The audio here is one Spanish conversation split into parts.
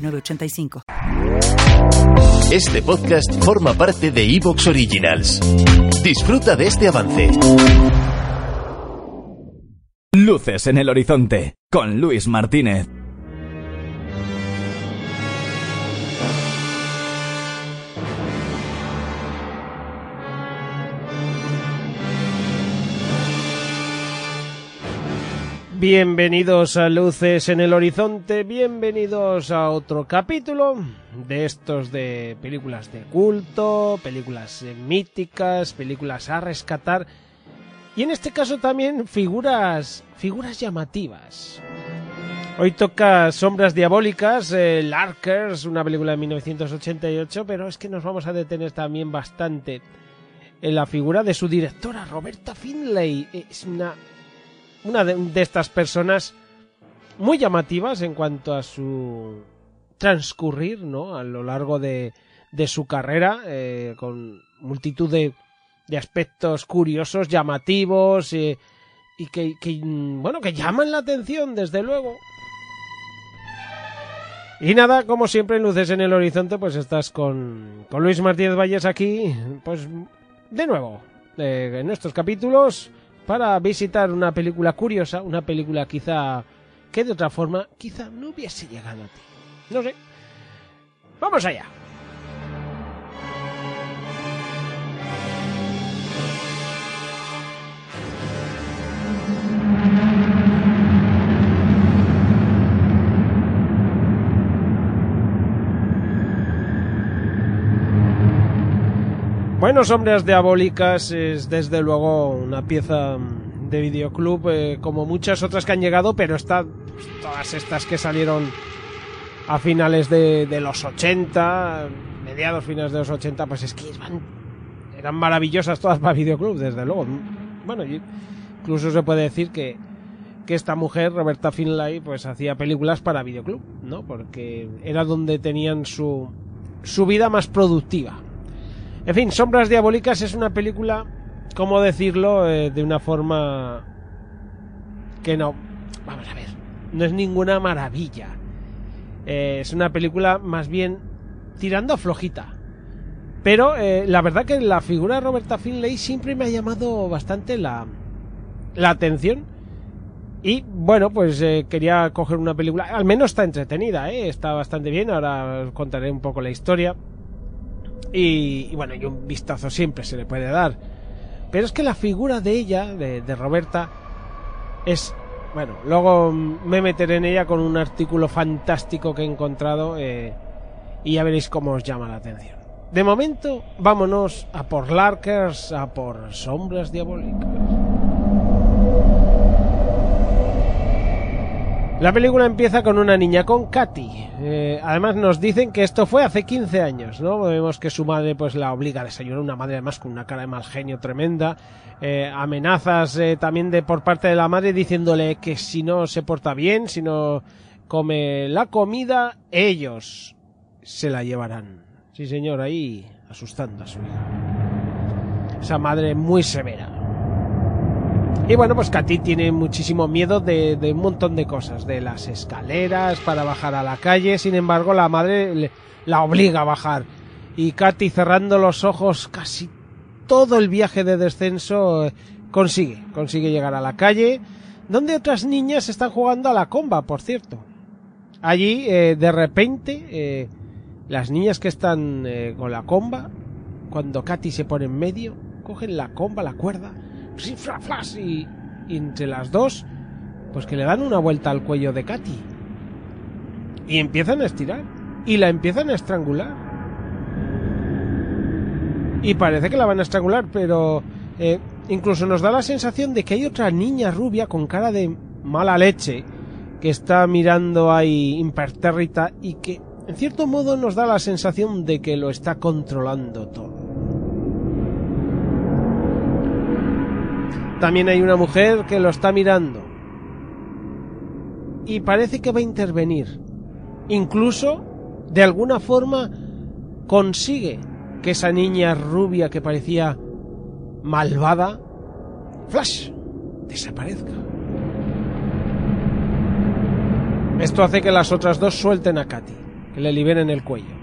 906985. Este podcast forma parte de Evox Originals. Disfruta de este avance. Luces en el horizonte con Luis Martínez. Bienvenidos a Luces en el Horizonte, bienvenidos a otro capítulo de estos de películas de culto, películas eh, míticas, películas a rescatar y en este caso también figuras, figuras llamativas. Hoy toca Sombras Diabólicas, eh, Larkers, una película de 1988, pero es que nos vamos a detener también bastante en la figura de su directora, Roberta Finlay. Es una una de, estas personas muy llamativas en cuanto a su transcurrir, ¿no? A lo largo de, de su carrera, eh, con multitud de, de, aspectos curiosos, llamativos eh, y que, bueno, que llaman la atención, desde luego. Y nada, como siempre en Luces en el Horizonte, pues estás con, con Luis Martínez Valles aquí, pues de nuevo, eh, en estos capítulos para visitar una película curiosa, una película quizá que de otra forma quizá no hubiese llegado a ti. No sé. Vamos allá. Bueno, Sombras Diabólicas es desde luego una pieza de videoclub eh, como muchas otras que han llegado, pero está todas estas que salieron a finales de, los 80, mediados finales de los 80, pues es que eran maravillosas todas para videoclub, desde luego. Bueno, incluso se puede decir que, que esta mujer, Roberta Finlay, pues hacía películas para videoclub, ¿no? Porque era donde tenían su, su vida más productiva. En fin, Sombras Diabólicas es una película, ¿cómo decirlo? Eh, de una forma que no... Vamos a ver, no es ninguna maravilla. Eh, es una película más bien tirando flojita. Pero eh, la verdad que la figura de Roberta Finlay siempre me ha llamado bastante la, la atención. Y bueno, pues quería coger una película, al menos está entretenida, está bastante bien, ahora os contaré un poco la historia. Y, bueno, y un vistazo siempre se le puede dar. Pero es que la figura de ella, de, Roberta, es... Bueno, luego me meteré en ella con un artículo fantástico que he encontrado eh, y ya veréis cómo os llama la atención. De momento, vámonos a por Larkers, a por Sombras Diabólicas. La película empieza con una niña, con Katy. Eh, además nos dicen que esto fue hace 15 años, ¿no? Vemos que su madre pues la obliga a desayunar, una madre además con una cara de mal genio tremenda. Eh, amenazas eh, también de por parte de la madre diciéndole que si no se porta bien, si no come la comida, ellos se la llevarán. Sí señor, ahí asustando a su hija. Esa madre muy severa. Y bueno, pues Katy tiene muchísimo miedo de, un montón de cosas, de las escaleras para bajar a la calle, sin embargo la madre la obliga a bajar. Y Katy cerrando los ojos casi todo el viaje de descenso eh, consigue, consigue llegar a la calle, donde otras niñas están jugando a la comba, por cierto. Allí, eh, de repente, eh, las niñas que están con la comba, cuando Katy se pone en medio, cogen la comba, la cuerda, y, entre las dos, pues que le dan una vuelta al cuello de Katy. Y empiezan a estirar. Y la empiezan a estrangular. Y parece que la van a estrangular, pero eh, incluso nos da la sensación de que hay otra niña rubia con cara de mala leche que está mirando ahí impertérrita y que en cierto modo nos da la sensación de que lo está controlando todo. También hay una mujer que lo está mirando. Y parece que va a intervenir. Incluso, de alguna forma, consigue que esa niña rubia que parecía malvada, flash, desaparezca. Esto hace que las otras dos suelten a Katy, que le liberen el cuello.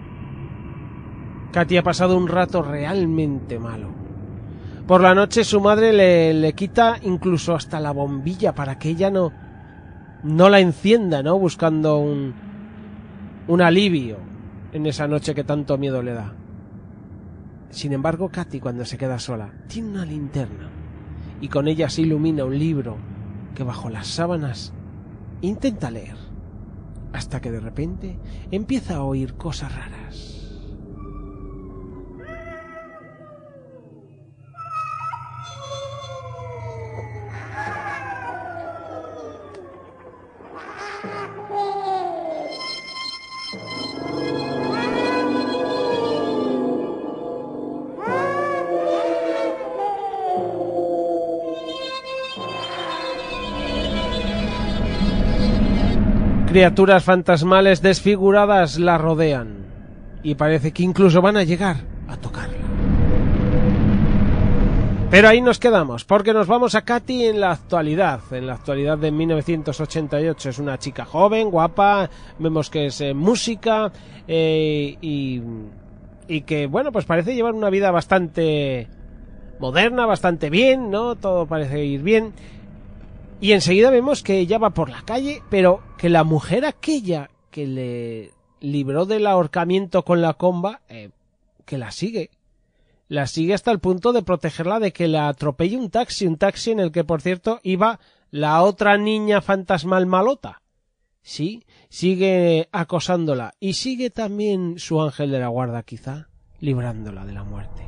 Katy ha pasado un rato realmente malo. Por la noche su madre le, le quita incluso hasta la bombilla para que ella no, no la encienda, ¿no? Buscando un, un alivio en esa noche que tanto miedo le da. Sin embargo, Katy, cuando se queda sola, tiene una linterna y con ella se ilumina un libro que bajo las sábanas intenta leer, hasta que de repente empieza a oír cosas raras. Criaturas fantasmales desfiguradas la rodean y parece que incluso van a llegar a tocarla. Pero ahí nos quedamos, porque nos vamos a Katy en la actualidad, en la actualidad de 1988. Es una chica joven, guapa, vemos que es eh, música eh, y, y que, bueno, pues parece llevar una vida bastante moderna, bastante bien, ¿no? Todo parece ir bien. Y enseguida vemos que ella va por la calle, pero que la mujer aquella que le libró del ahorcamiento con la comba, eh, que la sigue. La sigue hasta el punto de protegerla de que la atropelle un taxi, un taxi en el que, por cierto, iba la otra niña fantasmal malota. Sí, sigue acosándola. Y sigue también su ángel de la guarda, quizá, librándola de la muerte.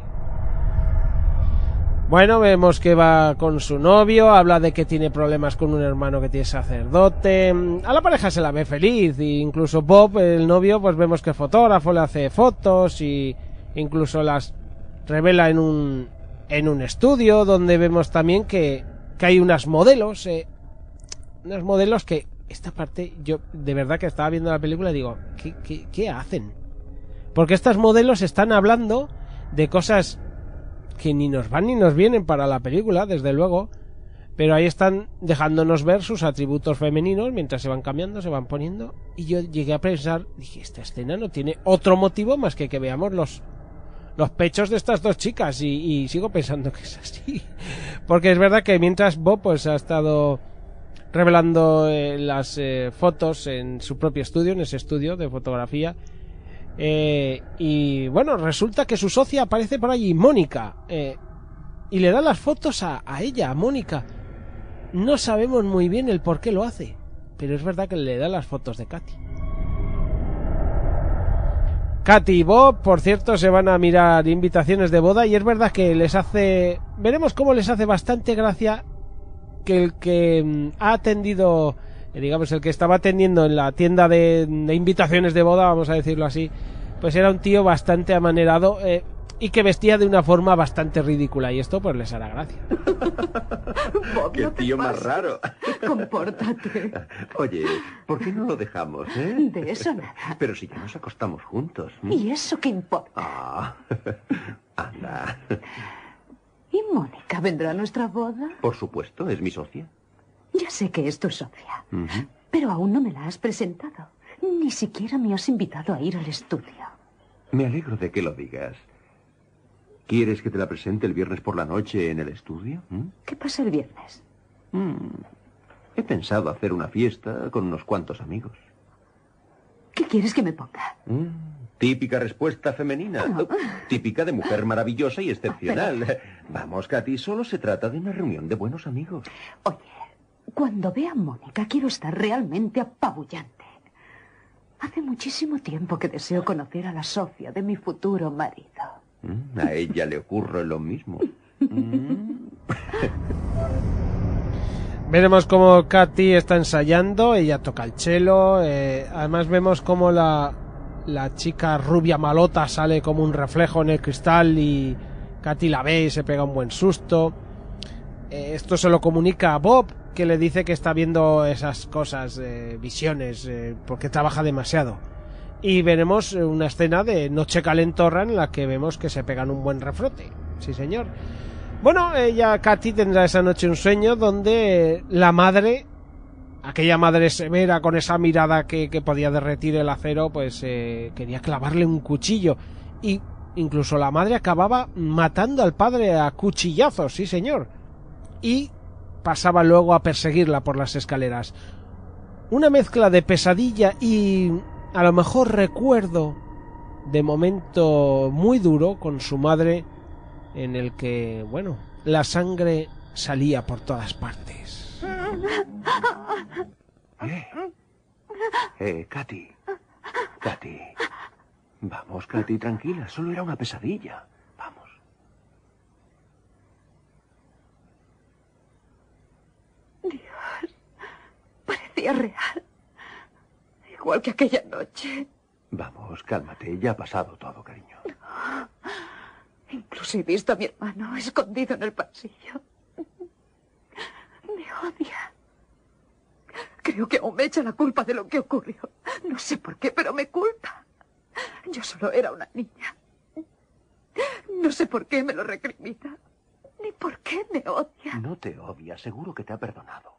Bueno, vemos que va con su novio, habla de que tiene problemas con un hermano que tiene sacerdote. A la pareja se la ve feliz, e incluso Bob, el novio, pues vemos que fotógrafo le hace fotos y incluso las revela en un en un estudio donde vemos también que, que hay unas modelos, eh, unos modelos que esta parte yo de verdad que estaba viendo la película y digo, ¿qué, qué, qué hacen? Porque estas modelos están hablando de cosas que ni nos van ni nos vienen para la película, desde luego, pero ahí están dejándonos ver sus atributos femeninos mientras se van cambiando, se van poniendo, y yo llegué a pensar, dije, esta escena no tiene otro motivo más que que veamos los los pechos de estas dos chicas. Y, sigo pensando que es así. Porque es verdad que mientras Bob pues ha estado revelando eh, las eh, fotos en su propio estudio en ese estudio de fotografía eh, y bueno, resulta que su socia aparece por allí, Mónica, eh, y le da las fotos a, a, ella, a Mónica. No sabemos muy bien el por qué lo hace, pero es verdad que le da las fotos de Katy. Katy y Bob, por cierto, se van a mirar invitaciones de boda y es verdad que les hace... Veremos cómo les hace bastante gracia que el que mm, ha atendido digamos, el que estaba atendiendo en la tienda de, de, invitaciones de boda, vamos a decirlo así, pues era un tío bastante amanerado eh, y que vestía de una forma bastante ridícula y esto pues les hará gracia. Bob, Qué no tío más raro. Compórtate. Oye, ¿por qué no lo dejamos, eh? De eso nada. Pero si ya nos acostamos juntos. ¿m? ¿Y eso qué importa? Ah, anda. ¿Y Mónica vendrá a nuestra boda? Por supuesto, es mi socia. Ya sé que es tu socia, pero aún no me la has presentado. Ni siquiera me has invitado a ir al estudio. Me alegro de que lo digas. ¿Quieres que te la presente el viernes por la noche en el estudio? ¿Mm? ¿Qué pasa el viernes? Mm. He pensado hacer una fiesta con unos cuantos amigos. ¿Qué quieres que me ponga? Mm, Típica respuesta femenina. Típica de mujer maravillosa y excepcional. Vamos, Katy, solo se trata de una reunión de buenos amigos. Oye, cuando vea a Mónica quiero estar realmente apabullante. Hace muchísimo tiempo que deseo conocer a la Sofía de mi futuro marido. Mm, A ella le ocurre lo mismo. Mm. Veremos cómo Katy está ensayando, ella toca el cello, eh, además vemos cómo la, la chica rubia malota sale como un reflejo en el cristal y Katy la ve y se pega un buen susto. Eh, esto se lo comunica a Bob, que le dice que está viendo esas cosas, eh, visiones, eh, porque trabaja demasiado. Y veremos una escena de Noche Calentorra en la que vemos que se pegan un buen refrote. Sí, señor. Bueno, ella, Katy, tendrá esa noche un sueño donde la madre, aquella madre severa con esa mirada que, que podía derretir el acero, pues quería clavarle un cuchillo. Y incluso la madre acababa matando al padre a cuchillazos, sí, señor. Y pasaba luego a perseguirla por las escaleras. Una mezcla de pesadilla y a lo mejor recuerdo de momento muy duro con su madre en el que, bueno, la sangre salía por todas partes. Eh, eh Katy. Katy. Vamos, Katy, tranquila. Solo era una pesadilla. Parecía real. Igual que aquella noche. Vamos, cálmate. Ya ha pasado todo, cariño. Incluso he visto a mi hermano escondido en el pasillo. Me odia. Creo que aún me echa la culpa de lo que ocurrió. No sé por qué, pero me culpa. Yo solo era una niña. No sé por qué me lo recrimina. Ni por qué me odia. No te odia, seguro que te ha perdonado.